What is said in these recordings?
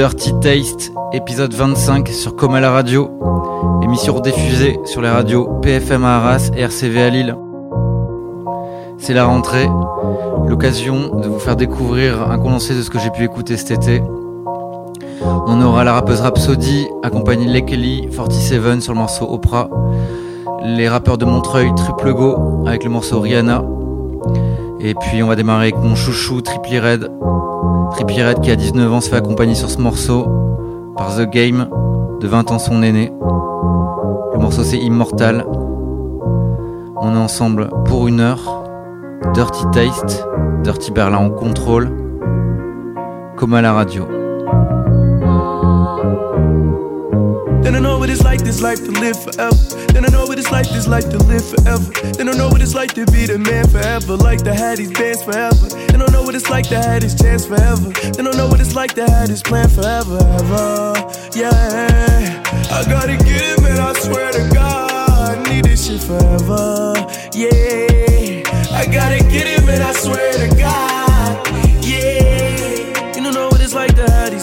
Dirty Taste, épisode 25 sur Coma la radio, émission rediffusée sur les radios PFM à Arras et RCV à Lille. C'est la rentrée, l'occasion de vous faire découvrir un condensé de ce que j'ai pu écouter cet été. On aura la rappeuse Rhapsody, accompagnée de Lekely 47 sur le morceau Oprah, les rappeurs de Montreuil Triple Go avec le morceau Rihanna, et puis on va démarrer avec mon chouchou Trippie Red, Trippie Red qui a 19 ans se fait accompagner sur ce morceau par The Game, de 20 ans son aîné. Le morceau c'est Immortal. On est ensemble pour une heure. Dirty Taste, Dirty Berlin en contrôle, comme à la radio. Then I know what it's like this life to live forever. Then I know what it's like this life to live forever. Then I know what it's like to be the man forever. Like to have these bands forever. Then I know what it's like to have this chance forever. Then I know what it's like to have this plan forever. Ever. Yeah. I gotta get it, man. I swear to God. I need this shit forever. Yeah. I gotta get it, man. I swear to God.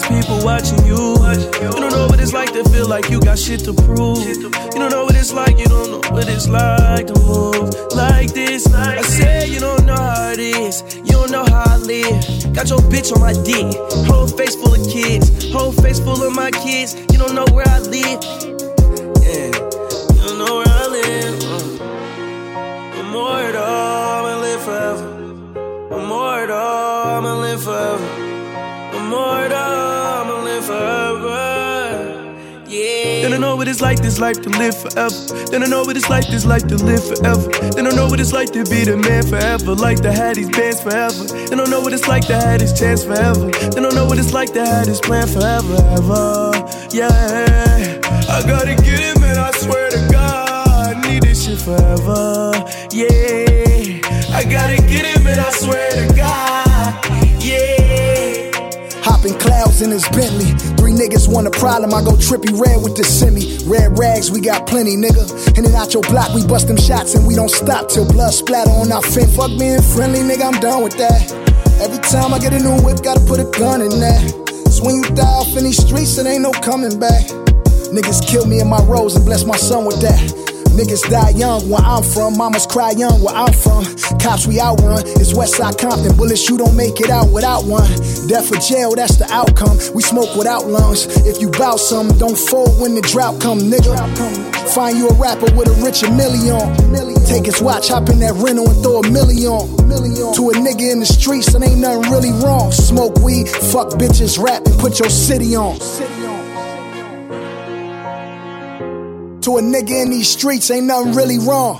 People watching you. You don't know what it's like to feel like you got shit to prove. You don't know what it's like, you don't know what it's like to move like this. I said you don't know how it is, you don't know how I live. Got your bitch on my dick, whole face full of kids, whole face full of my kids. You don't know where I live. Yeah, you don't know where I live. Uh. Immortal, I'ma live forever. Immortal, I'ma live forever. I know what it's like this life to live forever. Then I know what it's like this life to live forever. Then I know what it's like to be the man forever. Like to have these bands forever. Then I know what it's like to have this chance forever. Then I know what it's like to have this plan forever. Ever. Yeah. I gotta get it, man. I swear to God. I need this shit forever. Yeah. I gotta get it, man. I swear to God. Clouds in his Bentley. Three niggas want a problem. I go trippy red with the semi. Red rags, we got plenty, nigga. And out your block, we bust them shots and we don't stop till blood splatter on our fin. Fuck being friendly, nigga, I'm done with that. Every time I get a new whip, gotta put a gun in that. So when you die off in these streets, it ain't no coming back. Niggas kill me in my rose and bless my son with that. Niggas die young where I'm from, mamas cry young where I'm from. Cops we outrun, it's Westside Compton. Bullets you don't make it out without one. Death or jail, that's the outcome. We smoke without lungs. If you bout some, don't fold when the drought come, nigga. Find you a rapper with a richer million. Take his watch, hop in that rental and throw a million. To a nigga in the streets, and ain't nothing really wrong. Smoke weed, fuck bitches, rap, and put your city on. To a nigga in these streets, ain't nothing really wrong.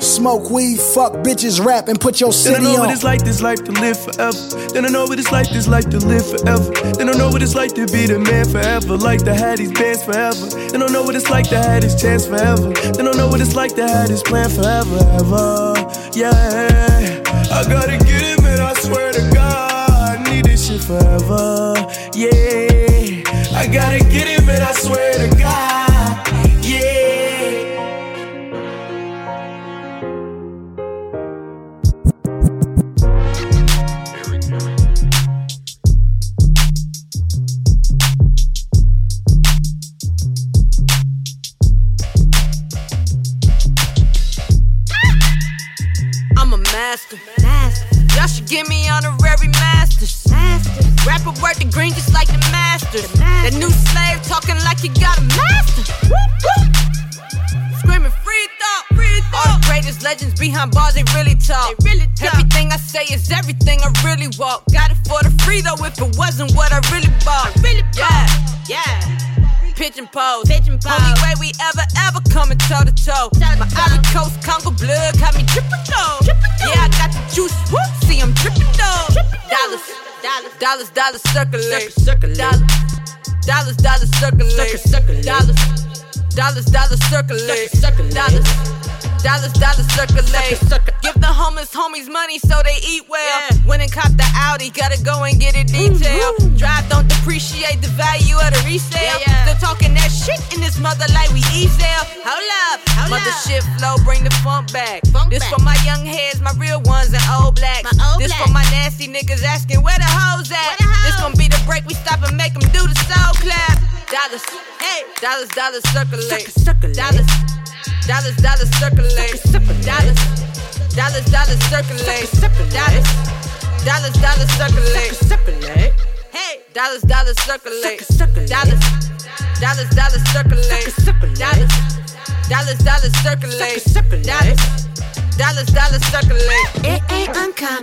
Smoke weed, fuck bitches, rap, and put your city on. Then I know what on. it's like this life to live forever. Then I know what it's like this life to live forever. Then I know what it's like to be the man forever. Like to have these bands forever. Then I know what it's like to have this chance forever. Then I know what it's like to have this plan forever. Ever. Yeah. I gotta get it, man. I swear to God. I need this shit forever. Yeah. I gotta get it, if it wasn't what I really bought. yeah, yeah. Pigeon pose. Pigeon pose. Only way we ever, ever coming toe to toe. My Ivory Coast Congo blood got me tripping though. Yeah, I got the juice. Whoop, see, I'm tripping though. Dollars, dollars, dollars, dollars, circulate. Circulate. Dollars, dollars, circulate. Dollars, dollars, dollars, circulate. Dollars, Dollars, dollars circulate. Give the homeless homies money so they eat well. When and cop the Audi, gotta go and get it detailed. Drive don't depreciate the value of the resale. Still talking that shit in this mother like we E-sale. Hold up, mother shit flow, bring the funk back. this for my young heads, my real ones and old blacks. this for my nasty niggas asking where the hoes at. This gon' be the break we stop and make them do the soul clap. Dollars, hey, dollars, dollars circulate. Dollars, dollars, dollars circulate. Dollars, dollars, dollars circulate. Dollars, dollars, dollars circulate. Hey, dollars, dollars circulate. Dollars, dollars, dollars circulate. Dollars, dollars, dollars circulate. Dollars. Dollars, dollars circulate. It ain't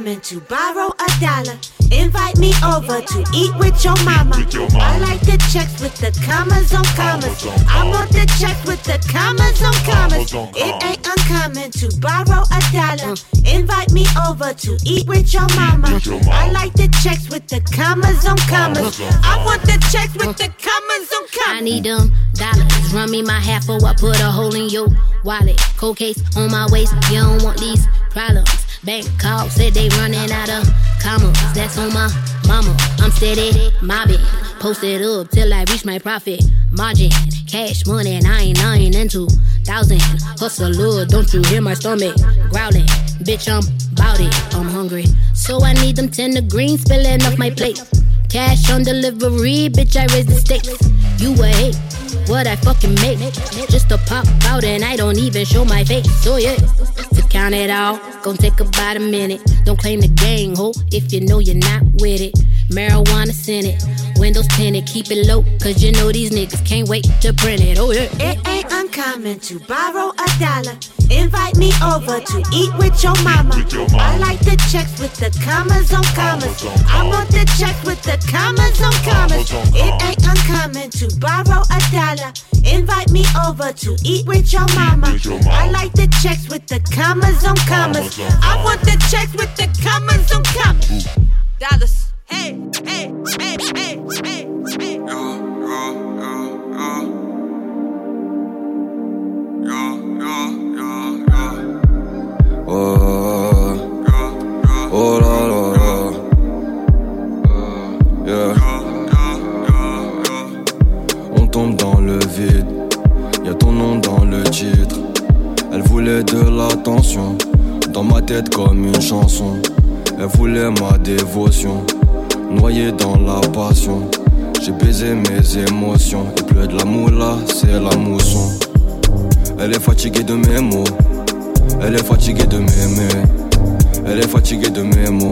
uncommon to borrow a dollar. Invite me over to eat with your mama. I like the checks with the commas on commas. I want the checks with the commas on commas. It ain't uncommon to borrow a dollar. Invite me over to eat with your mama. I like the checks with the commas on commas. I want the checks with the commas on commas. I need them dollars. Run me my half or I put a hole in your wallet. Cold case on my waist. You don't want these problems. Bank call said they running out of commas. That's on my mama. I'm steady mobbing. Posted up till I reach my profit margin. Cash money, nine nine into thousand. Hustle, don't you hear my stomach growling? Bitch, I'm bout it. I'm hungry, so I need them tender greens spilling off my plate. Cash on delivery, bitch, I raise the stakes. You a hate, what I fucking make. Just to pop out and I don't even show my face. So yeah, to count it all, gon' take about a minute. Don't claim the gang, ho, if you know you're not with it. Marijuana Senate, windows tinted, keep it low, cause you know these niggas can't wait to print it. Oh yeah. It ain't uncommon to borrow a dollar. Invite me over to eat with your mama. I like the checks with the commas on commas. I want the checks with the commas on commas. It ain't uncommon to borrow a dollar. Invite me over to eat with your mama. I like the checks with the commas on commas. I want the checks with the commas on commas. Dollars. Hey, hey, hey, hey, hey, hey. Oh, oh la la la. Yeah. On tombe dans le vide, y a ton nom dans le titre. Elle voulait de l'attention, dans ma tête comme une chanson. Elle voulait ma dévotion, noyée dans la passion. J'ai baisé mes émotions, il pleut de la moula, c'est la mousson. Elle est fatiguée de mes mots, elle est fatiguée de m'aimer. Elle est fatiguée de mes mots,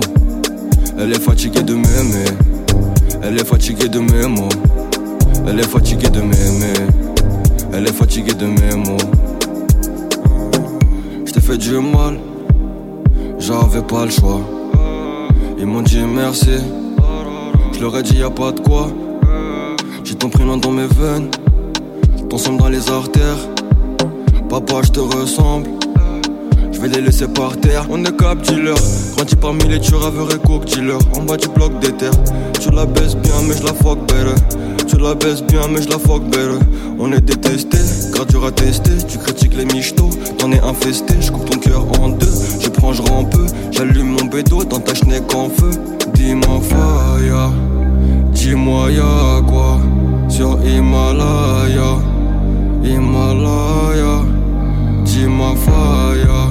elle est fatiguée de m'aimer. Elle est fatiguée de mes mots, elle est fatiguée de m'aimer. Elle est fatiguée de mes mots. Je t'ai fait du mal, j'avais pas le choix. Ils m'ont dit merci, je leur ai dit y a pas de quoi. J'ai ton prénom dans mes veines, ton sang dans les artères. Papa, je te ressemble. Je vais les laisser par terre. On est cap dealer. Grandi parmi les tueurs, avérés coke dealer. En bas du bloc des terres. Tu la baisses bien, mais je la fuck better. Tu la baisses bien, mais je la fuck better. On est détesté, car dur à. Tu critiques les michtos, t'en es infesté. Je coupe ton cœur en deux. Je prends, je peu. J'allume mon bédo dans ta schneck en feu. Dis-moi, fire. Dis-moi, y'a quoi sur Himalaya? Himalaya. Dis-moi, fire.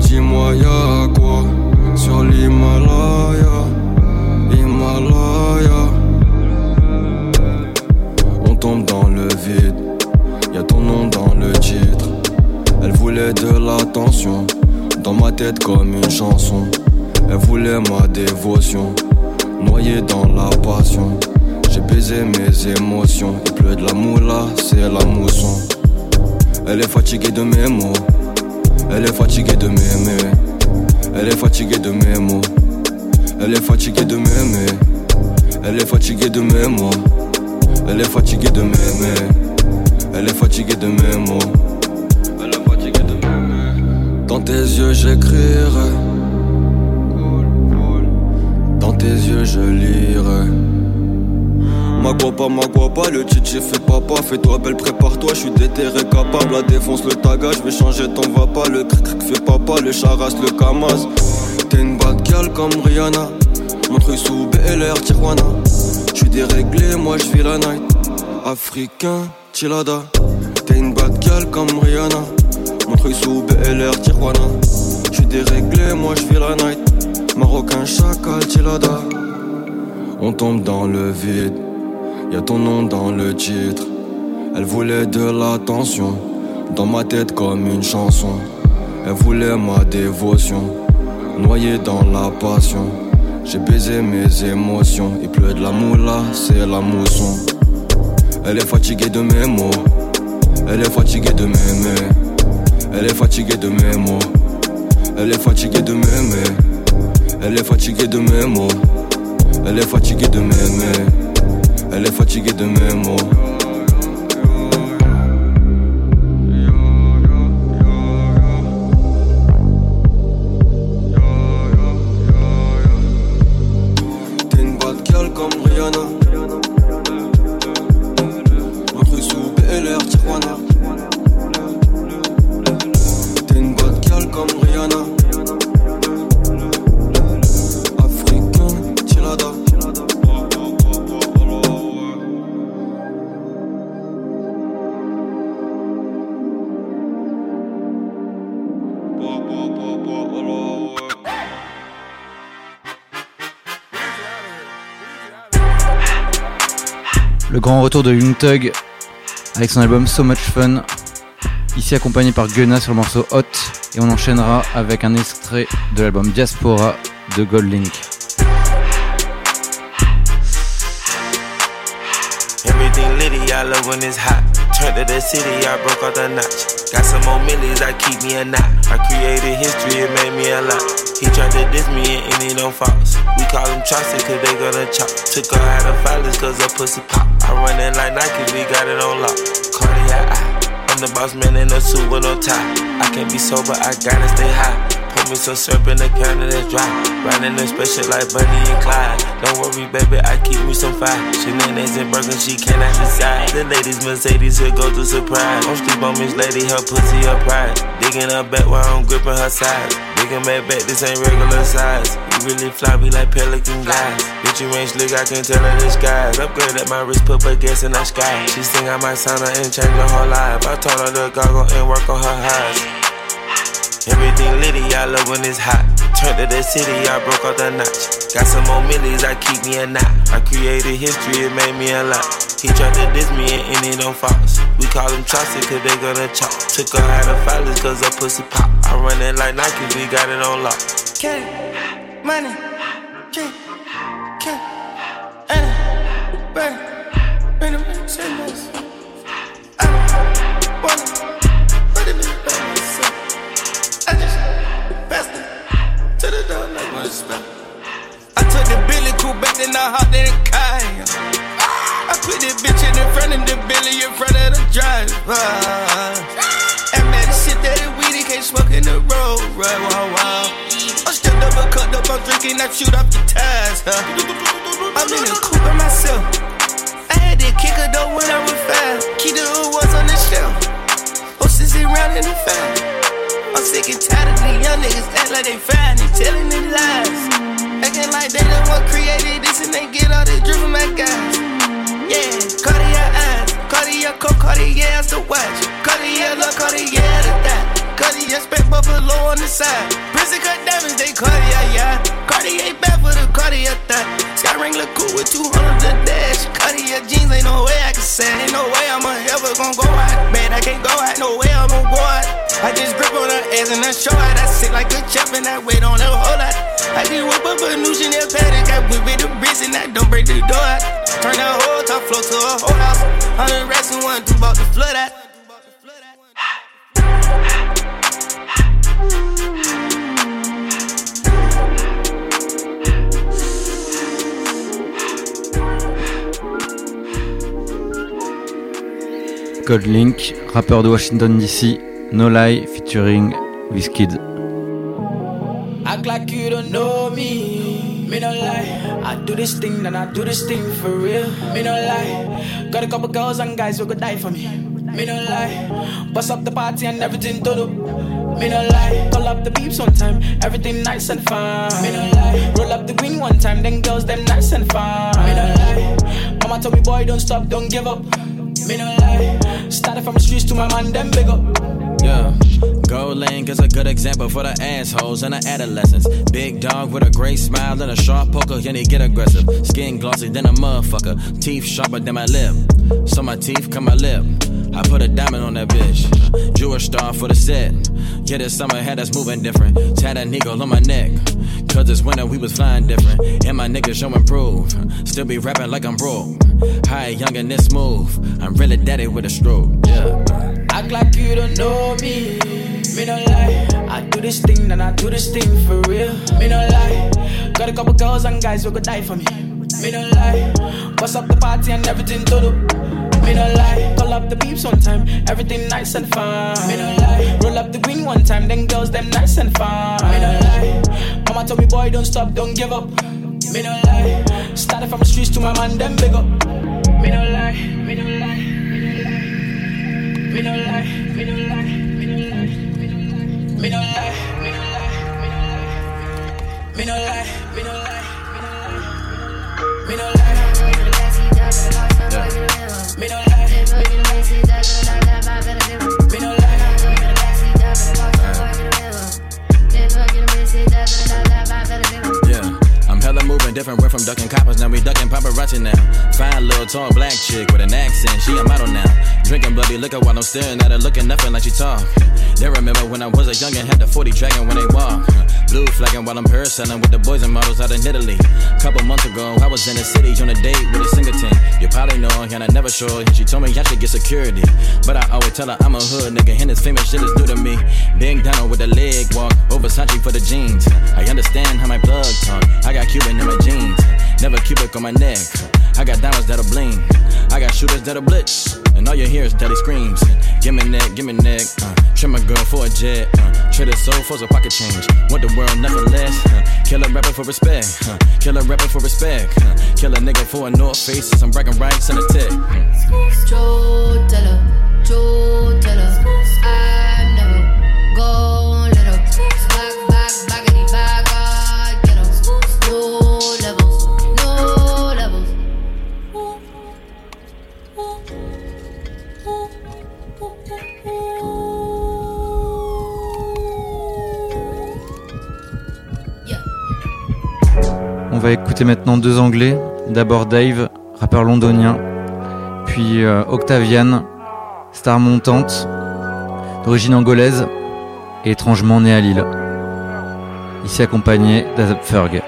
Dis-moi, y'a quoi sur l'Himalaya? Himalaya. On tombe dans le vide, y a ton nom dans le titre. Elle voulait de l'attention, dans ma tête comme une chanson. Elle voulait ma dévotion, noyée dans la passion. J'ai baisé mes émotions, il pleut de la moula, c'est la mousson. Elle est fatiguée de mes mots, elle est fatiguée de m'aimer. Elle est fatiguée de mes mots, elle est fatiguée de m'aimer. Elle est fatiguée de mes mots, elle est fatiguée de m'aimer. Elle est fatiguée de mes mots, Dans tes yeux j'écrirai, dans tes yeux je lirai. Ma guapa, ma guapa, le titi fait papa. Fais-toi belle, prépare-toi, je suis déterré capable. La défonce, le taga, je vais changer ton vapa. Le cric cric fait papa, le charas, le kamaz. T'es une bad gal comme Rihanna. Mon truc sous BLR, Tijuana. Je suis déréglé, moi je vis la night. Africain, Chilada. T'es une bad gal comme Rihanna. Truc sous BLR, Tijuana. Je suis déréglé, moi je vis la night. Marocain, chacal, Chilada. On tombe dans le vide. Y a ton nom dans le titre. Elle voulait de l'attention. Dans ma tête comme une chanson. Elle voulait ma dévotion. Noyé dans la passion. J'ai baisé mes émotions. Il pleut de la moula, c'est la mousson. Elle est fatiguée de mes mots. Elle est fatiguée de m'aimer. Elle est fatiguée de mes mots. Elle est fatiguée de m'aimer. Elle est fatiguée de mes mots. Elle est fatiguée de m'aimer. Elle est fatiguée de mes mots. Grand retour de Young avec son album So Much Fun, ici accompagné par Gunna sur le morceau Hot, et on enchaînera avec un extrait de l'album Diaspora de Gold Link. Everything litty, I love when it's hot. Turned to the city, I broke out the notch. Got some more millies, I keep me a knot. I created history, it made me a lot. He tried to diss me and any no false. We call him Chaucer, cause they gonna chop. Took her out of filers, cause her pussy pop. I run it like Nike, we got it on lock. Cardiac. I'm the boss man in a suit with no tie. I can't be sober, I gotta stay high. Me some syrup in the counter that's dry. Riding a special like Bunny and Clyde. Don't worry, baby, I keep me some fire. Shenanigans and Birkin, she cannot decide. The ladies Mercedes here go to surprise. Don't sleep on Miss Lady, her pussy her pride. Digging her back while I'm gripping her side. Digging back back, this ain't regular size. You really fly like pelican guys. Bitch, you ain't slick, I can tell the skies. Upgrade at my wrist, put her gas in the sky. She think I might sign her and change her whole life. I told her to goggle and work on her eyes. Everything litty, I love when it's hot. Turned to the city, I broke out the notch. Got some more millies, I keep me a knot. I created history, it made me a lot. He tried to diss me and any no false. We call him Chaucer, cause they gonna chop. Took her out of filers, cause her pussy pop. I run it like Nike, we got it on lock. K, money, K, K, Anna, Burn, bring them I hopped the. I put this bitch in the front of the Billy in front of the driver. And man, the shit that it weed, he can't smoke in the road. Right, wow, wow. I'm still double cut up, I'm drinking, I shoot off the tires. Huh? I'm in the coupe by myself. I had to kick her though when I was fast. Keep the was on the shelf. Oh, Hostess around in the fan. I'm sick and tired of these young niggas act like they fine and telling them lies. Acting like they the one created this and they get all this drip from my guys. Yeah, Cartier eyes, Cartier coat, Cartier ass to watch. Cartier look, Cartier to that. Cartier spec buffalo on the side. Prison cut diamonds, they Cartier, yeah. Cartier back for the Cartier thought. Sky ring look cool with 200 the dash. Cartier jeans, ain't no way I can say. Ain't no way I'm ever gonna go out. Man, I can't go out, no way I'm gonna go out. I just grip on her ass and I show out. I sit like a champ and I wait on her whole lot. I just whip up a new Chanel paddock. I whip with the bricks and I don't break the door. Turn that whole top floor to a whole house. Hundred racks and one, two bought the flood out. Gold Link, rappeur de Washington DC, No Lie featuring Wizkid. Act like you don't know me. Me no lie, I do this thing, then I do this thing for real. Me no lie, got a couple girls and guys who could die for me. Me no lie, bust up the party and everything to do. Me no lie, call up the beeps one time, everything nice and fine. Me no lie, roll up the green one time, then girls them nice and fine. Me no lie, mama told me boy don't stop, don't give up. Me no lie, started from the streets to my man, them big up. Yeah. Link is a good example for the assholes and the adolescents. Big dog with a great smile and a sharp poker, and he get aggressive. Skin glossy than a motherfucker, teeth sharper than my lip. So my teeth cut my lip. I put a diamond on that bitch. Jewish star for the set. Yeah, this summer had us moving different. Tad a needle on my neck. Cause this winter we was flying different. And my niggas show improve. Still be rapping like I'm broke. High, young, and this smooth. I'm really daddy with a stroke. Yeah. Act like you don't know me. Me no lie. I do this thing, then I do this thing for real. Me no lie. Got a couple girls and guys who could die for me. Me no lie. Bust up the party and everything to do. Me no lie. Call up the beeps one time, everything nice and fine. Me no lie. Roll up the green one time, then girls them nice and fine. Me no lie. Mama told me boy don't stop, don't give up. Me no lie. Started from the streets to my man, them big up. Me no lie. Me no lie. Me no lie. Me no lie. Me no lie. Me no lie. Me no lie. Me no lie. Me no lie. Me no lie. Me no lie. Me no lie. Me different. Went from ducking coppers, now we ducking paparazzi now. Fine little tall black chick with an accent, she a model now. Drinking bloody liquor while I'm staring at her, looking nothing like she talk. They remember when I was a youngin', and had the 40 dragon when they walk. Blue flagging while I'm her selling with the boys and models out in Italy. Couple months ago, I was in the city on a date with a singleton. You probably and I never show her. She told me I should get security. But I always tell her I'm a hood nigga, and this famous shit is new to me. Big down with the leg walk, over Versace for the jeans. I understand how my plug talk. I got Cuban in my jeans. Never cubic on my neck. I got diamonds that'll bling. I got shooters that'll blitz. And all you hear is daddy screams. Give me neck, give me neck. Uh, trim my girl for a jet. Uh, trade her soul for some pocket change. Want the world, nothing less. Uh, kill a rapper for respect. Uh, kill a rapper for respect. Uh, kill a nigga for a North Face. I'm bragging rights in a tech. Joe Teller, Joe Teller. I'm va écouter maintenant deux anglais. D'abord Dave, rappeur londonien, puis euh, Octavian, star montante, d'origine angolaise et étrangement né à Lille. Ici accompagné d'Azap Ferg.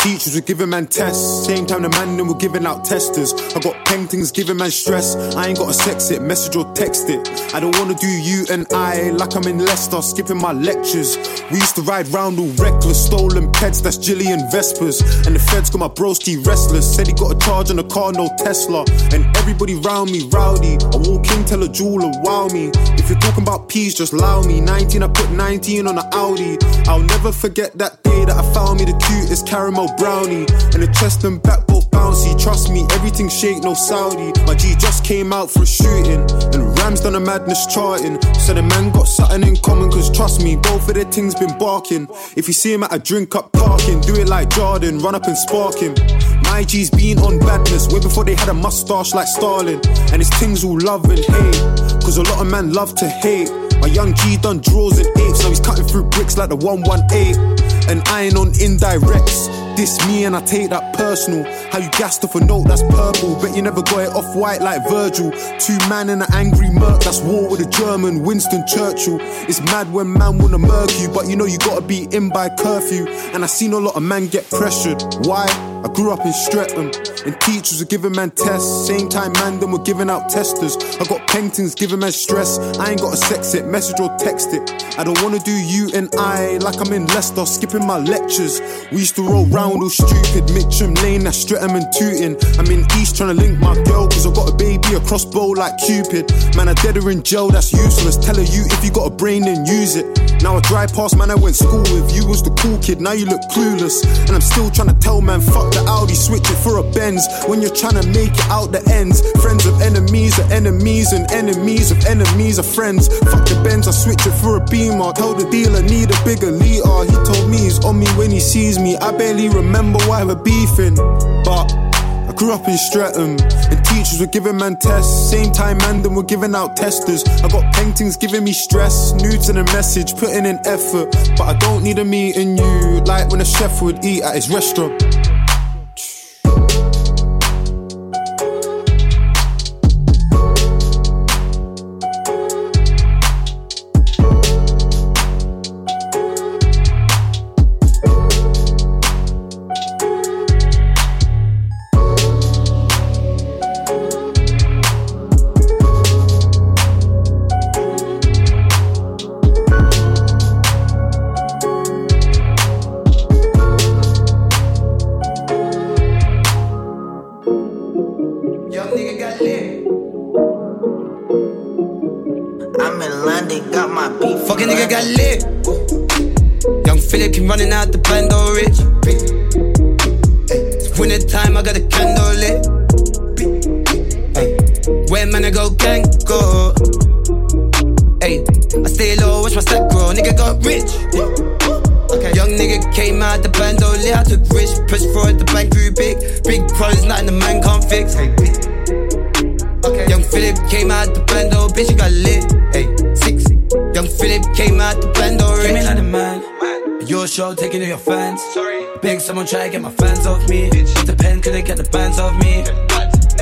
Teachers were giving man tests. Same time the man them were giving out testers. I got paintings giving man stress. I ain't gotta sex it, message or text it. I don't wanna do you and I like I'm in Leicester, skipping my lectures. We used to ride round all reckless, stolen pets, that's Jillian Vespers. And the feds got my broski restless. Said he got a charge on the car, no Tesla. And everybody round me rowdy. I walk in, tell a jeweler, wow me. If you're talking about peace, just allow me. 19, I put 19 on the Audi. I'll never forget that day that I found me the cutest caramel brownie. And the chest and back both bouncy. Trust me, everything shake, no Saudi. My G just came out for shooting. And Rams done a madness charting. So the man got something in common, cause trust me, both of their things been barking. If you see him at a drink up parking, do it like Jordan, run up and spark him. My G's been on badness way before they had a mustache like Stalin. And his things all love and hate. Cause a lot of men love to hate. My young G done draws and apes, now he's cutting through bricks like the 118. And I ain't on indirects. This me and I take that personal. How you gassed off a note that's purple. Bet you never got it off white like Virgil. Two man in an angry murk, that's war with a German, Winston Churchill. It's mad when man wanna murk you, but you know you gotta be in by curfew. And I seen a lot of man get pressured. Why? I grew up in Streatham, and teachers were giving man tests. Same time, man, them were giving out testers. I got paintings giving man stress. I ain't gotta sex it, message or text it. I don't wanna do you and I like I'm in Leicester, skipping my lectures. We used to roll round all stupid, Mitcham Lane, that's Streatham and Tooting. I'm in East trying to link my girl, cause I got a baby, a crossbow like Cupid. Man, I dead her in jail, that's useless. Tell her you, if you got a brain, then use it. Now I drive past man I went school with. You was the cool kid, now you look clueless. And I'm still trying to tell man, fuck the Audi, switch it for a Benz. When you're trying to make it out the ends, friends of enemies are enemies, and enemies of enemies are friends. Fuck the Benz, I switch it for a Beamer. Tell the dealer need a bigger liter. He told me he's on me when he sees me. I barely remember why we're beefing, but. I grew up in Streatham, and teachers were giving man tests. Same time, man, them were giving out testers. I got paintings giving me stress, nudes and a message, putting in effort. But I don't need a meeting you, like when a chef would eat at his restaurant. Try to get my fans off me. Bitch. The pen couldn't get the bands off me.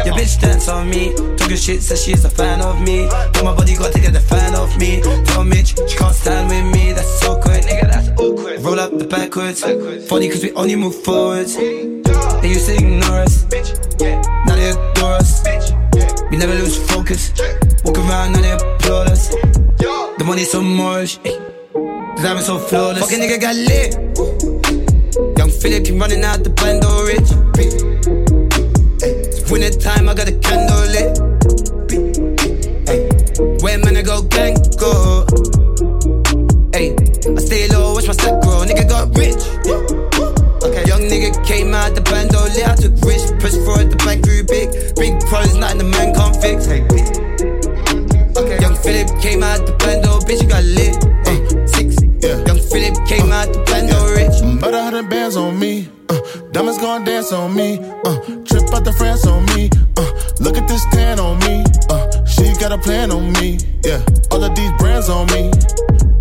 Your bitch dance on me. Talking shit, says she's a fan of me. Tell my body got to get the fan off me. Tell Mitch, she can't stand with me. That's so awkward. Nigga, that's awkward. Roll up the backwards. backwards. Funny cause we only move forwards. They used to ignore us. Now they adore us. We never lose focus. Walk around, now they applaud us. The money's so much. The diamond's so flawless. Fucking nigga got lit. Running out the bando rich. It's winter time, I got a candle lit. Where man I go gang go. Hey, I stay low, watch my step grow. Nigga got rich. Okay. Young nigga came out the bando lit. I took risks, pushed for it, the bank grew big. Big problems, nothing the man can't fix. Hey. Okay. Young Philip came out the bando, bitch, you got lit. Diamonds gonna dance on me. Uh, trip out the France on me. Uh, look at this tan on me. Uh, she got a plan on me. Yeah, all of these brands on me.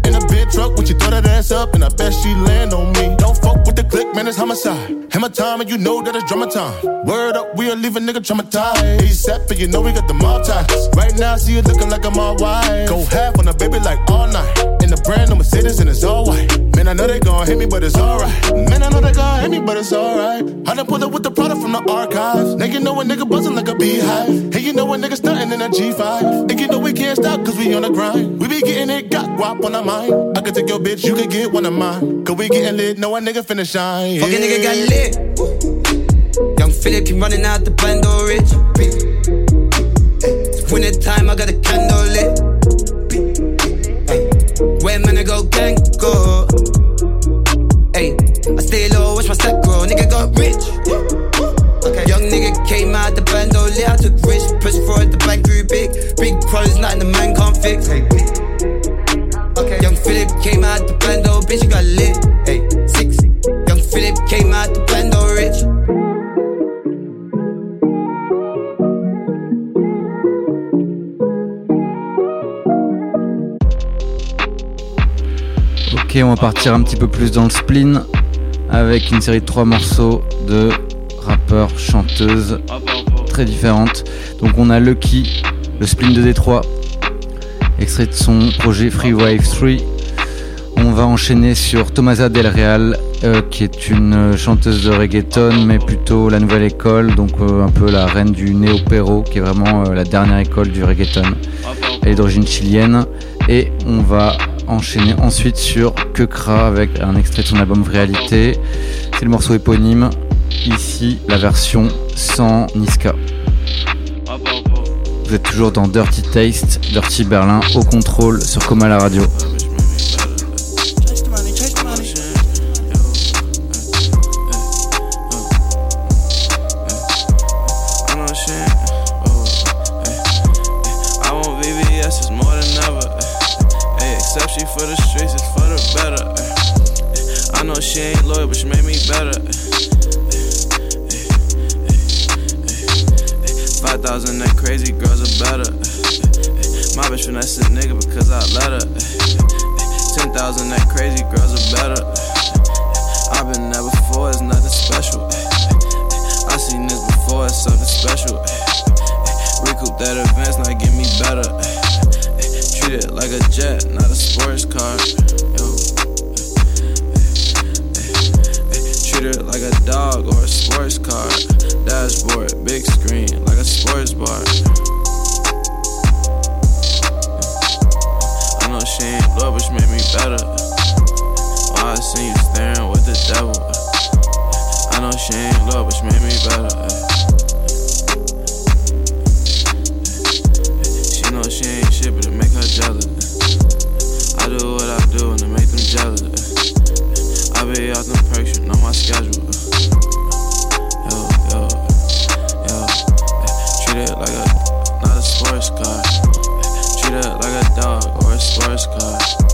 In a big truck when she throw that ass up, and I bet she land on me. Don't fuck with the click, man, it's homicide. Hammer time, and you know that it's drama time. Word up, we'll leave a nigga traumatized. ASAP, and you know we got the mob ties. Right now, see you looking like I'm all. Go half on a baby like all night. In the brand new Mercedes, and it's all white. Man, I know they gon' hit me, but it's alright. Man, I know they gon' hit me, but it's alright. I done pulled up with the product from the archives. Now you know a nigga buzzing like a beehive. Hey, you know a nigga stunting in a G5. And you know we can't stop, cause we on the grind. We be getting it, got guap on our mind. I could take your bitch, you could get one of mine. Cause we getting lit, know a nigga finna shine. Yeah. Fucking nigga got lit. Young Philip keep running out the bando rich. Winter time, I got a candle lit. Where man I go gang go. Hey, I stay low, watch my step grow. Nigga got rich. Okay. Young nigga came out the bando lit. I took risks, pushed for it, the bank grew big. Big problems, nothing the man can't fix. Hey. Okay. Young Philip came out the bando, bitch, you got lit. Hey, six. Young Philip came out the bando on va partir un petit peu plus dans le spleen avec une série de trois morceaux de rappeurs, chanteuses très différentes. Donc on a Lucky, le spleen de Détroit, extrait de son projet Free Wave 3. On va enchaîner sur Tomasa Del Real, euh, qui est une chanteuse de reggaeton, mais plutôt la nouvelle école, donc euh, un peu la reine du néo-perro, qui est vraiment euh, la dernière école du reggaeton. Elle est d'origine chilienne. Et on va enchaîner ensuite sur Kekra avec un extrait de son album Réalité. C'est le morceau éponyme. Ici, la version sans Niska. Vous êtes toujours dans Dirty Taste, Dirty Berlin, au contrôle sur Coma la radio. sports car. Treat it like a dog or a sports car.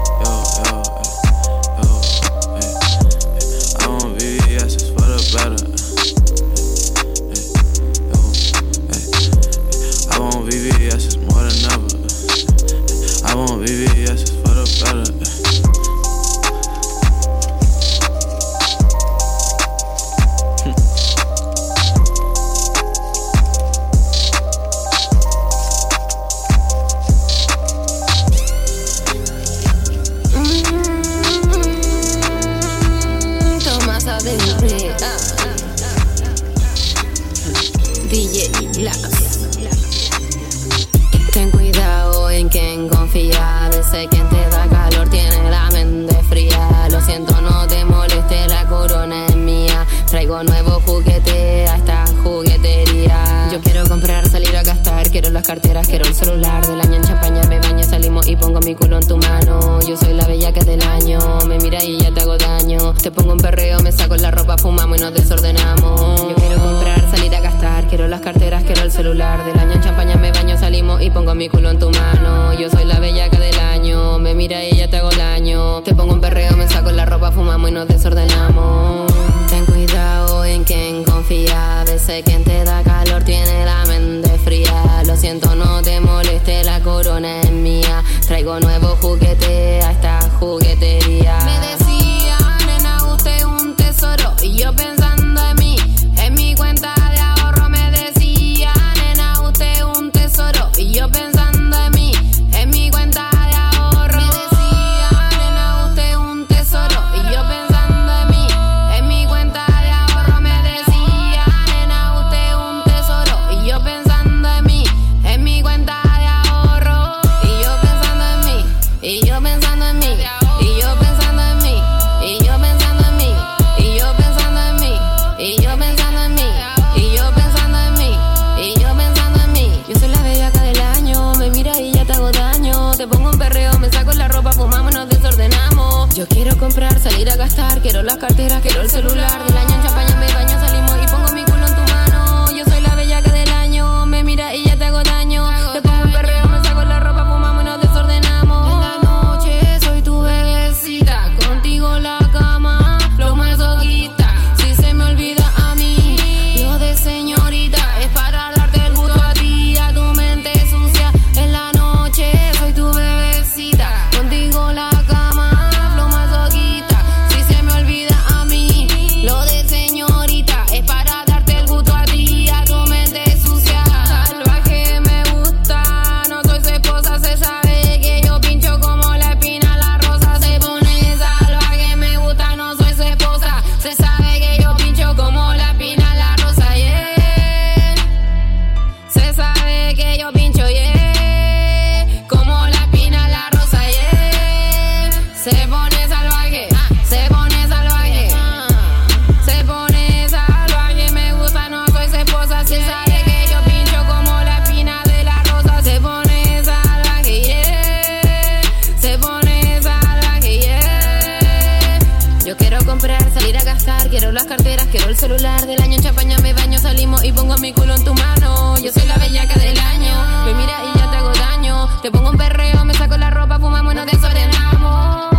Quiero comprar, salir a gastar, quiero las carteras, quiero el celular del año en champaña me baño, salimos y pongo mi culo en tu mano. Yo soy la bellaca del año, me mira y ya te hago daño. Te pongo un perreo, me saco la ropa, fumamos y nos desordenamos.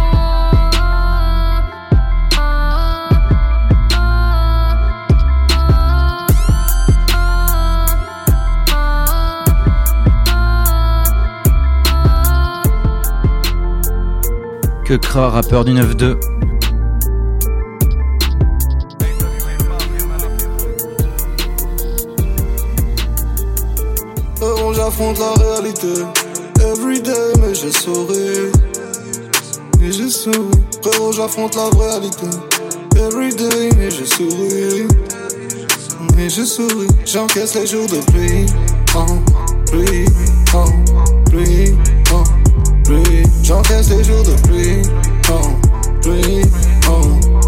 que Kra, rappeur du 9-2. J'affronte la réalité. Everyday, mais je souris. Mais je souris. Frérot, j'affronte la réalité. Everyday, mais je souris. Mais je souris. J'encaisse les jours de pluie. Oh, pluie, pluie, pluie. J'encaisse les jours de pluie. Pluie, pluie.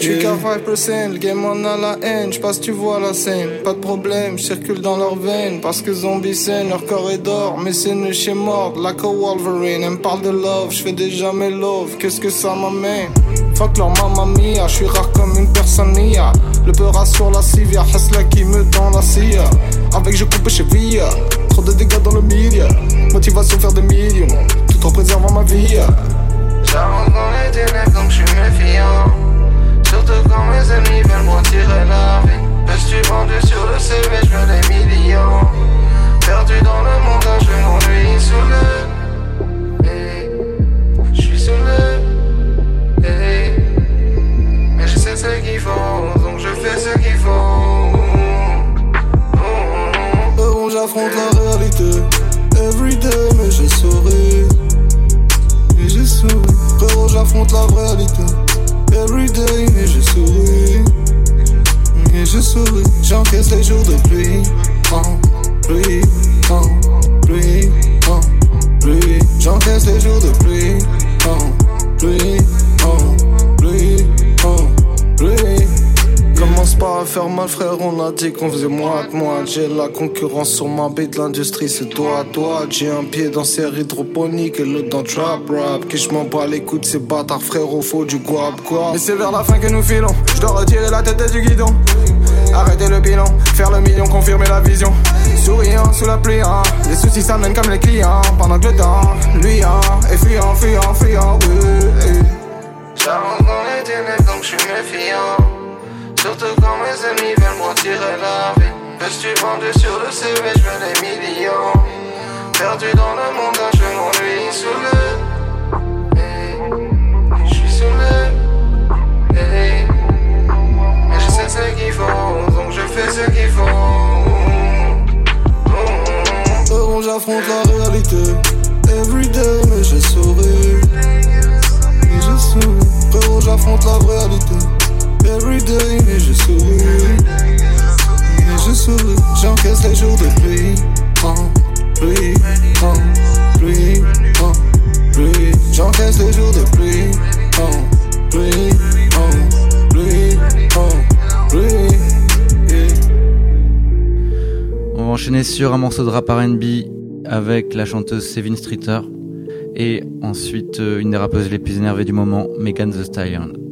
J'suis qu'à 5%, le game en a la haine, j'passe tu vois la scène, pas de problème, circule dans leurs veines, parce que zombie scène, leur corps est d'or, mais c'est une chez mort, like a Wolverine, elle me parle de love, j'fais déjà mes love, qu'est-ce que ça m'amène? Fuck leur mamma mia, j'suis rare comme une personne nia, le peur sur la civia, Hasla qui me tend la scie, avec je coupe chez Via, trop de dégâts dans le milieu, motivation faire des millions, tout en préservant ma vie. J'avance dans les ténèbres donc j'suis méfiant. Quand mes ennemis veulent m'en tirer la vie Je vendu sur le CV, je veux des millions Perdu dans le monde, je m'ennuie sous le hey. Je suis sous hey. Mais je sais ce qu'il faut, donc je fais ce qu'il faut dit qu'on faisait moite moi J'ai la concurrence sur ma bête, l'industrie c'est toi toi. J'ai un pied dans serre hydroponique et l'autre dans trap rap. Que je m'en bats les coups de ces bâtards, frère. Au faux du guap quoi. Mais c'est vers la fin que nous filons. Je dois retirer la tête du guidon. Arrêter le bilan, faire le million, confirmer la vision. Souriant sous la pluie, hein. les soucis s'amènent comme les clients. Pendant que le temps, lui, hein, est fuyant, fuyant, fuyant, oui. J'avance dans les ténèbres donc je suis méfiant. Surtout quand mes ennemis veulent m'en tirer la vie. Je suis vendu sur le CV, je veux des millions. Perdu dans le monde, je m'ennuie sous le hey. Je suis sous le. Mais je sais ce qu'il faut, donc je fais ce qu'il faut. Oh, j'affronte la réalité. Everyday, mais je souris Et je souris Frérot, j'affronte la réalité Everyday, mais je souris. Mais je souris. J'encaisse les jours de pluie. Oh, pluie, oh, pluie, oh, pluie. J'encaisse les jours de pluie. Oh, pluie, oh, pluie, oh, pluie. On va enchaîner sur un morceau de rap RB avec la chanteuse Sevin Streeter et ensuite euh, une des rappeuses les plus énervées du moment, Megan The Stallion.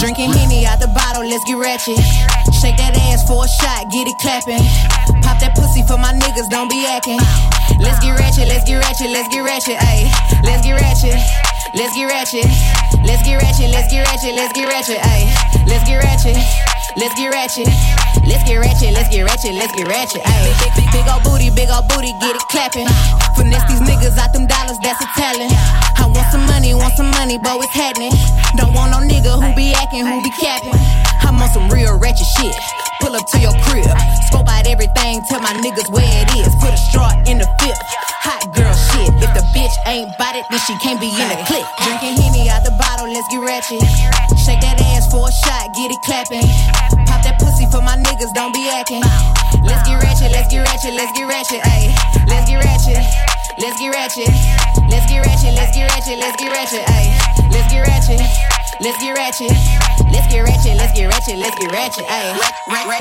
Drinking Henny out the bottle, let's get ratchet. Shake that ass for a shot, get it clapping. Pop that pussy for my niggas, don't be acting. Let's get ratchet, let's get ratchet, let's get ratchet, ayy. Let's get ratchet, let's get ratchet. Let's get ratchet, let's get ratchet, let's get ratchet, ayy. Let's get ratchet. Let's get ratchet. Let's get ratchet, let's get ratchet, let's get ratchet. Ayy, big, big, big old booty, big old booty, get it clapping. Finesse these niggas out them dollars, that's a talent. I want some money, want some money, but it's happening? Don't want no nigga who be acting, who be capping. I'm on some real ratchet shit. Pull up to your crib, scope out everything, tell my niggas where it is. Put a straw in the fifth. Hot girl shit. If bitch ain't bout it, then she can't be in the clique. Drinking Henny out the bottle, let's get ratchet. Shake that ass for a shot, get it clapping. Pop that pussy for my niggas, don't be acting. Let's get ratchet, let's get ratchet, let's get ratchet, ayy. Let's get ratchet. Let's get ratchet. Let's get ratchet, let's get ratchet, let's get ratchet, ayy. Let's get ratchet. Let's get ratchet. Let's get ratchet, let's get ratchet, let's get ratchet, ayy.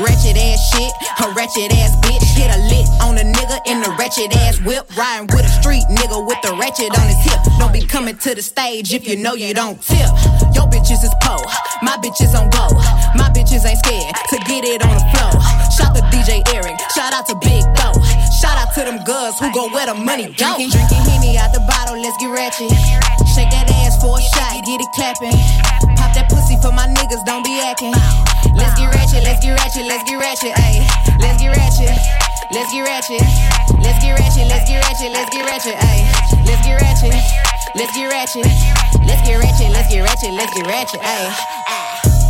Ratchet ass shit, a ratchet ass bitch. Get a lick on a nigga in the ratchet ass whip. Riding with a street nigga with the ratchet on his hip. Don't be coming to the stage if you know you don't tip. Your bitches is po, my bitches on go. My bitches ain't scared to get it on the floor. Shout to DJ Eric, shout out to Big Bo. Shout out to them girls who go where the money go. Drinking, drinking Henny out the bottle, let's get ratchet. Shake that ass for a shot, get it clapping. Pop that pussy for my niggas, don't be acting. Let's get ratchet, let's get ratchet, let's get ratchet, ayy. Let's get ratchet. Let's get ratchet. Let's get ratchet, let's get ratchet, let's get ratchet, ayy. Let's get ratchet. Let's get ratchet. Let's get ratchet, let's get ratchet, let's get ratchet, ayy.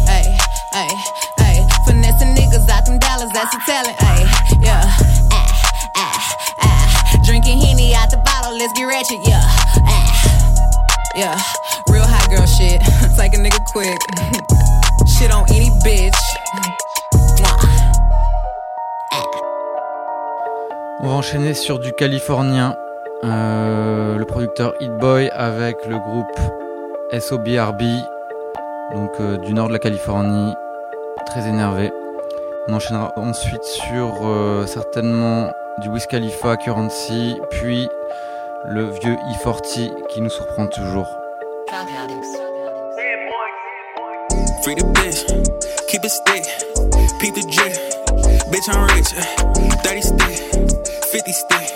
Ayy, ayy, ayy. Finessing niggas out them dollars, that's a talent, ayy. Yeah. Ah, ah, ah. Drinking Henny out the bottle, let's get ratchet, yeah. Ah. On va enchaîner sur du californien. Euh, le producteur Hit Boy avec le groupe SOBRB, donc euh, du nord de la Californie, très énervé. On enchaînera ensuite sur euh, certainement du Wiz Khalifa, Currency, puis le vieux E40 qui nous surprend toujours. Free the bitch, keep it stick, peep the drip. Bitch, I'm rich, 30 stick, 50 stick,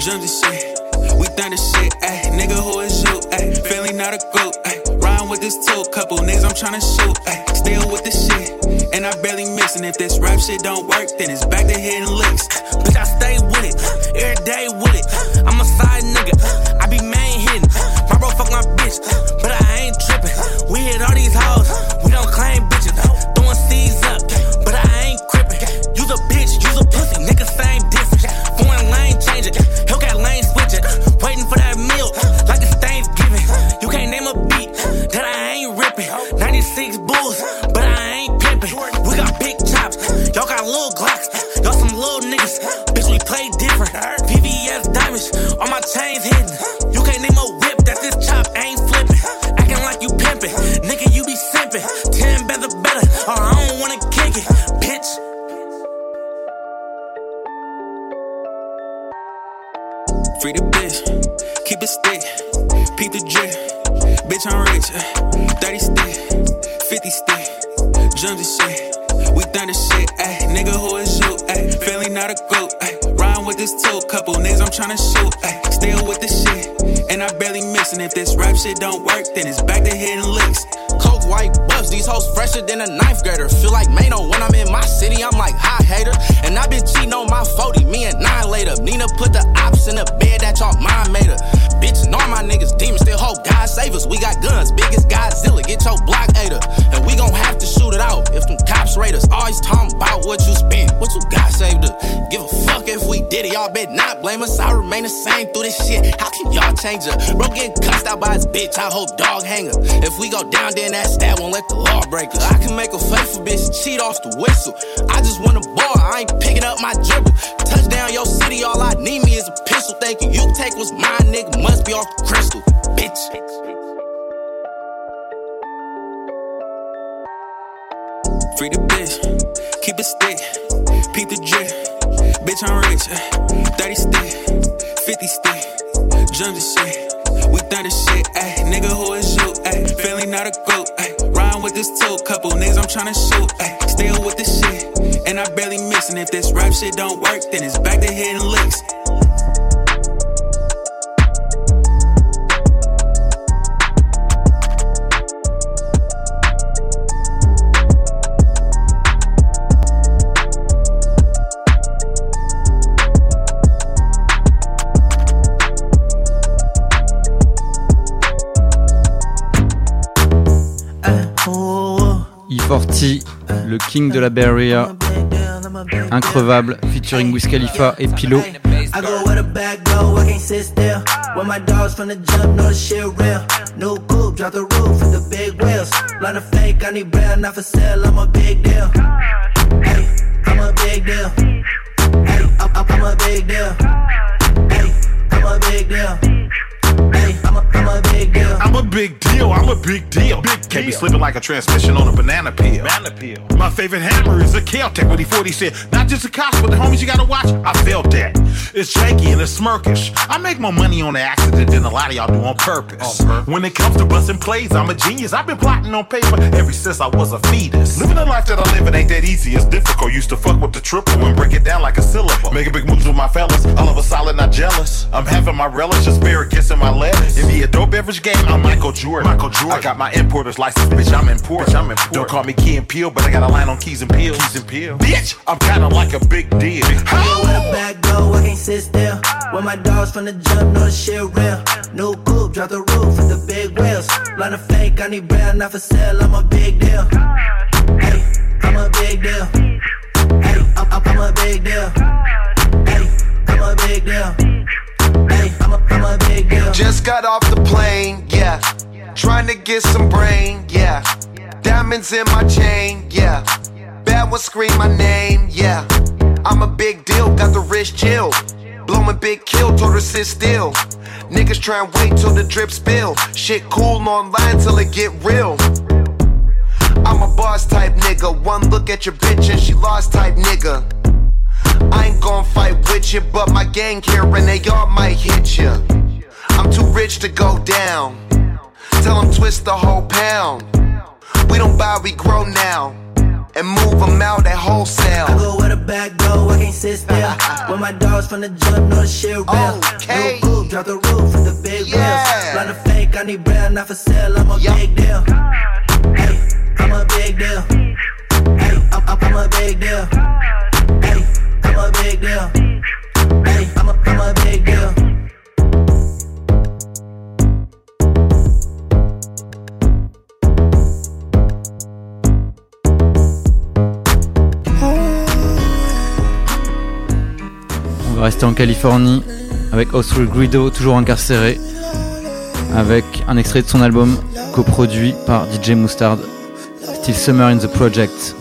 jump the shit. We done shit, ayy. Nigga, who is you, ayy? Feeling not a group, ayy. Riding with this two, couple niggas I'm tryna shoot, ayy. Still with the shit, and I barely missing. If this rap shit don't work, then it's back to hitting licks. Bitch, I stay with it, every day with it. I'm a side nigga, I be main hitting. My bro fuck my bitch, but I ain't tripping. We hit all these hoes, 50 stick, jump the shit. We done the shit, ayy. Nigga, who is you, ayy? Family not a goat, ayy. Rhyme with this two, couple niggas I'm tryna shoot, ayy. Still with the shit, and I barely miss. And if this rap shit don't work, then it's back to hitting licks. King de la Bay Area, increvable, featuring Wiz Khalifa et Pilo. Hey, I'm a, I'm a big deal. I'm a big deal, I'm a big deal. Big Can't be slipping like a transmission on a banana peel. Banana peel. My favorite hammer is a Kel-Tec he 40 said, not just a cost, but the homies you gotta watch. I felt that. It's janky and it's smirkish. I make more money on the accident than a lot of y'all do on purpose. When it comes to busting plays, I'm a genius. I've been plotting on paper ever since I was a fetus. Living the life that I live, it ain't that easy. It's difficult. Used to fuck with the triple and break it down like a syllable. Making big moves with my fellas. All of a solid, not jealous. I'm having my relish, asparagus in my lettuce. In the dope beverage game, I'm Michael Jordan. Michael Jordan. I got my importer's license, bitch. I'm. Bitch, I'm important. Don't call me Key and Peele, but I got a line on Keys and Peel. Keys and Peel. Bitch, I'm kinda like a big deal. Go where the back go, I can't sit still. When my dogs from the jump, know the shit real. New coupe, drop the roof with the big wheels. Line of fake, I need bread, not for sale, I'm a big deal. Hey, I'm a big deal. Hey, I'm, I'm, I'm a big deal. Hey, I'm a big deal. I'm a, I'm a big. Just got off the plane, yeah. Trying to get some brain, yeah. Diamonds in my chain, yeah. Bad one scream my name, yeah. I'm a big deal, got the wrist chill. Blowing big kill, told her sit still. Niggas try and wait till the drip spill. Shit cool online till it get real. I'm a boss type nigga. One look at your bitch and she lost type nigga. I ain't gon' fight with you, but my gang here and they all might hit you. I'm too rich to go down. Tell them twist the whole pound. We don't buy, we grow now. And move them out at wholesale. I go where the back go, I can't sit still. when my dogs from the jump, know the shit real. Okay. New coupe, drop the roof with the big Yeah. wheels. Line of fake, I need bread, not for sale, I'm a big deal. Hey, I'm a big deal. Hey, I'm, I'm, I'm a big deal. On va rester en Californie avec Oswald Guido, toujours incarcéré, avec un extrait de son album coproduit par DJ Mustard, Still Summer in the Project.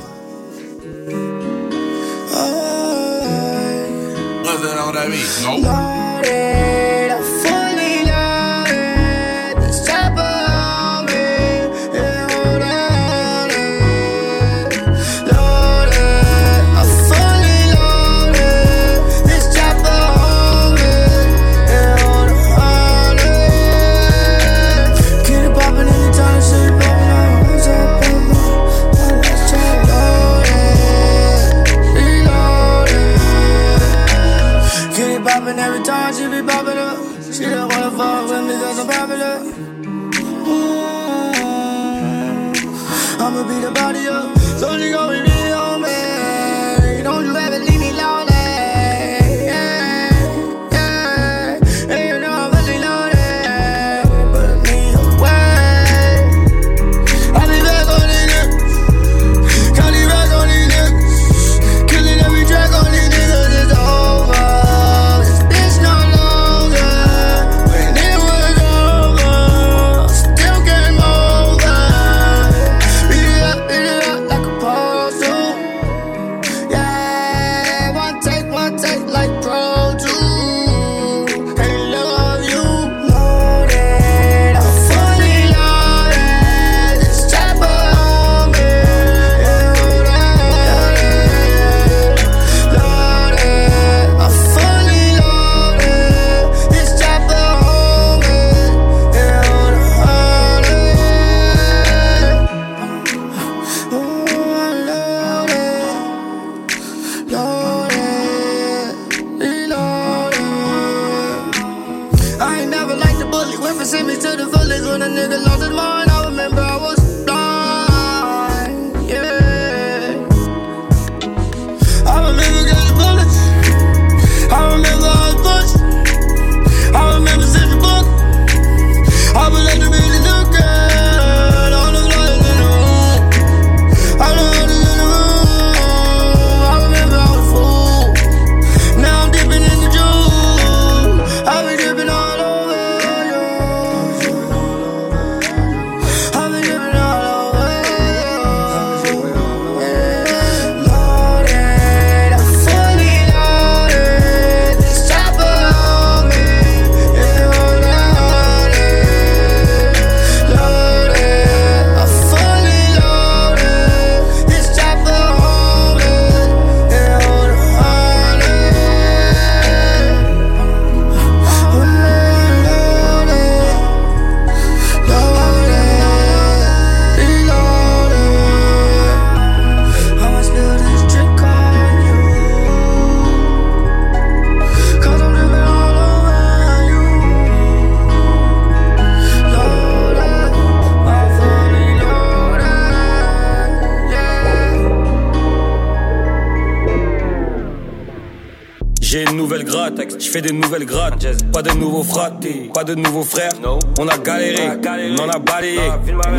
Fais des nouvelles grattes. Pas de nouveaux fratés, pas de nouveaux frères. On a galéré, on en a balayé,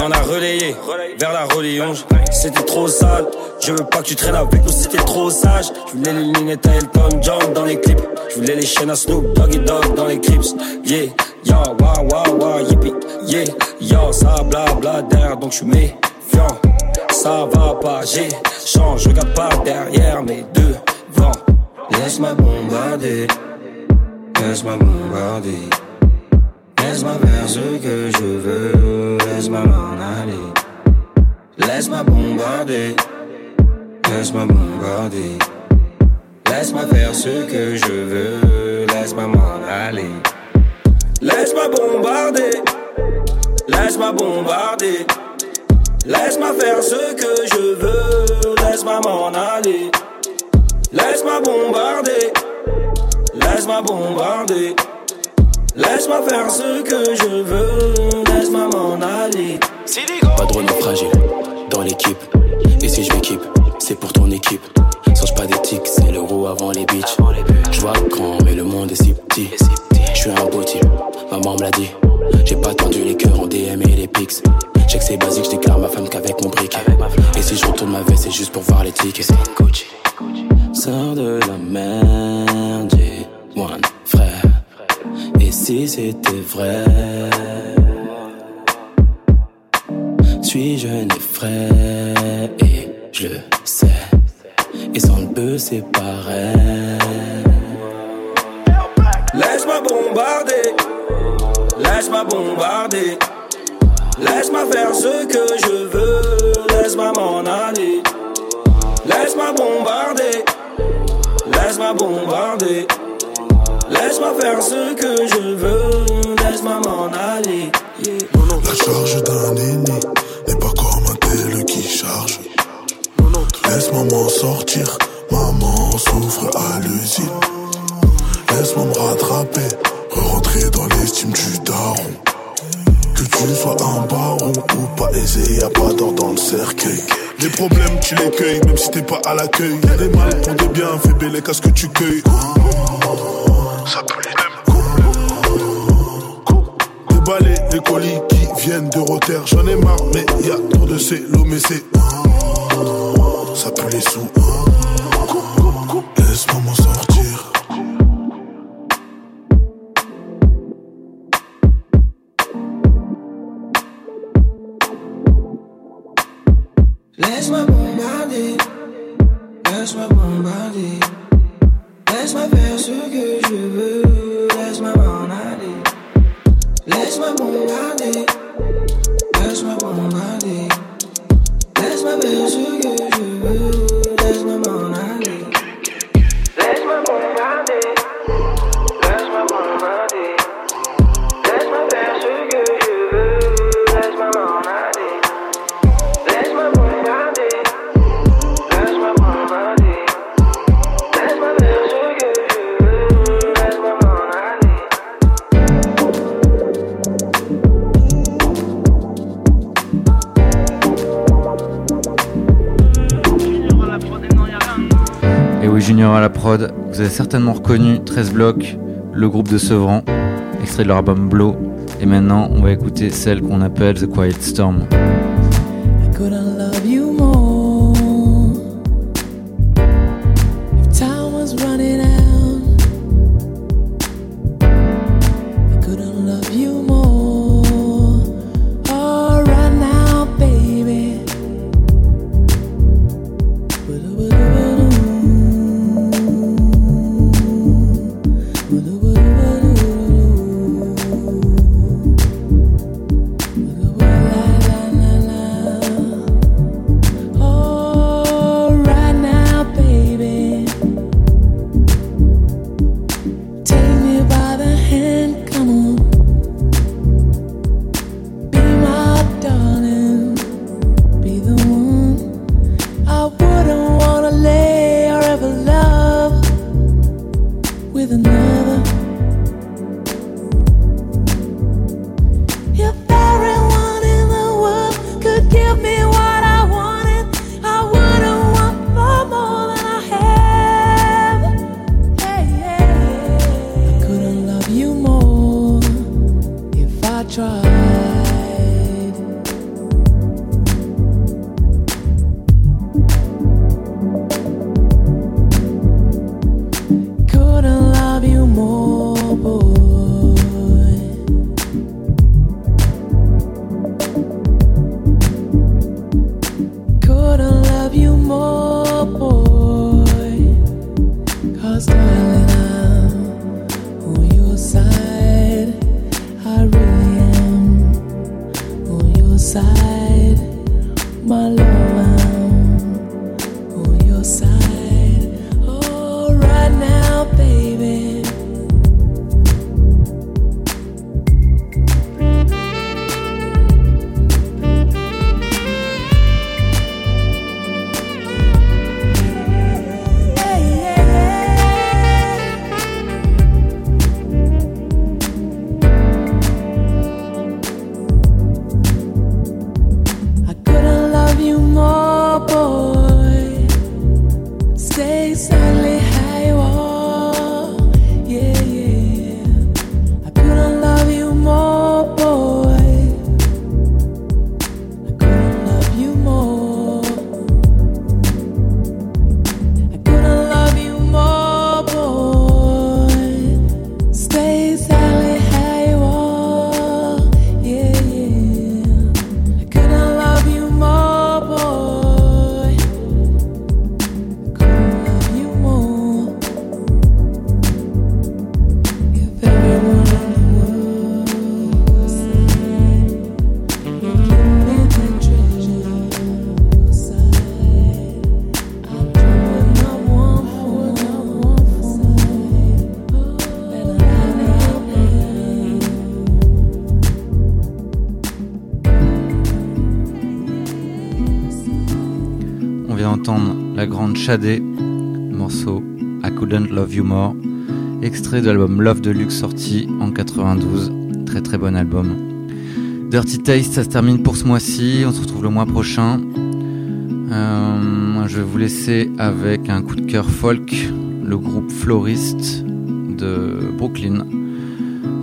on en a relayé vers la reléonge. C'était trop sale, je veux pas que tu traînes avec nous, c'était trop sage. Je voulais les lignes à Elton John dans les clips. Je voulais les chaînes à Snoop Doggy Dog dans les clips. Yeah, yo, wa wa wa, yippie, yeah, yo, ça bla bla derrière, donc je suis méfiant. Ça va pas, j'ai change, je regarde pas derrière mes deux vents. Laisse-moi bombarder, laisse-moi bombarder. Laisse-moi faire ce que je veux, laisse-moi m'en aller. Laisse-moi bombarder, laisse-moi bombarder. Laisse-moi faire ce que je veux, laisse-moi m'en aller. Laisse-moi bombarder, laisse-moi bombarder. Laisse-moi faire ce que je veux, laisse-moi m'en aller. Laisse-moi bombarder, laisse-moi bombarder. Laisse-moi faire ce que je veux, laisse-moi m'en aller. Pas de fragile dans l'équipe. Et si je m'équipe, c'est pour ton équipe. Change pas d'éthique, c'est l'euro avant les bitches. Je vois grand, mais le monde est si petit. Je suis un beau type, maman me l'a dit. J'ai pas tendu les cœurs en DM et les pics. J'ai que c'est basique, je déclare ma femme qu'avec mon briquet. Et si je retourne ma veste, c'est juste pour voir les tickets. Sors de la merde, frère. Et si c'était vrai, suis jeune et frais, et je le sais. Et sans le peu, c'est pareil. Laisse-moi bombarder, laisse-moi bombarder. Laisse-moi faire ce que je veux, laisse-moi m'en aller. Laisse-moi bombarder, laisse-moi bombarder. Laisse-moi faire ce que je veux, laisse-moi m'en aller. La charge d'un aîné n'est pas comme un tel qui charge. Laisse-moi m'en sortir, maman souffre à l'usine. Laisse-moi me rattraper, rentrer dans l'estime du daron. Que tu sois un baron ou pas aisé, y'a pas d'or dans le cercueil. Les problèmes, tu les cueilles, même si t'es pas à l'accueil. Y'a des mal pour des biens, fais belle qu'à ce que tu cueilles. Ça peut les Déballer les colis qui viennent de Rotter. J'en ai marre, mais y a trop de l'eau mais c'est. Ça pue les sous. Laisse-moi m'en sortir. Reconnu 13 blocs, le groupe de Sevran, extrait de leur album Blow. Et maintenant, on va écouter celle qu'on appelle The Quiet Storm. Morceau I Couldn't Love You More, extrait de l'album Love Deluxe sorti en 92. Très très bon album. Dirty Taste, ça se termine pour ce mois-ci. On se retrouve le mois prochain. Euh, je vais vous laisser avec un coup de cœur folk, le groupe Florist de Brooklyn.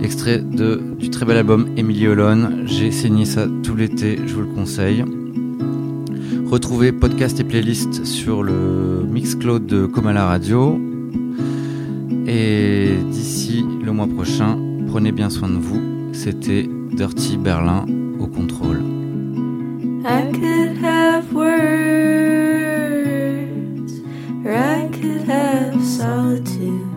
Extrait de, du très bel album Emily Olon. J'ai saigné ça tout l'été, je vous le conseille. Retrouvez podcast et playlist sur le Mixcloud de Comala Radio. Et d'ici le mois prochain, prenez bien soin de vous. C'était Dirty Berlin au contrôle. I could have words, or I could have solitude.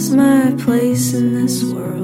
Is my place in this world?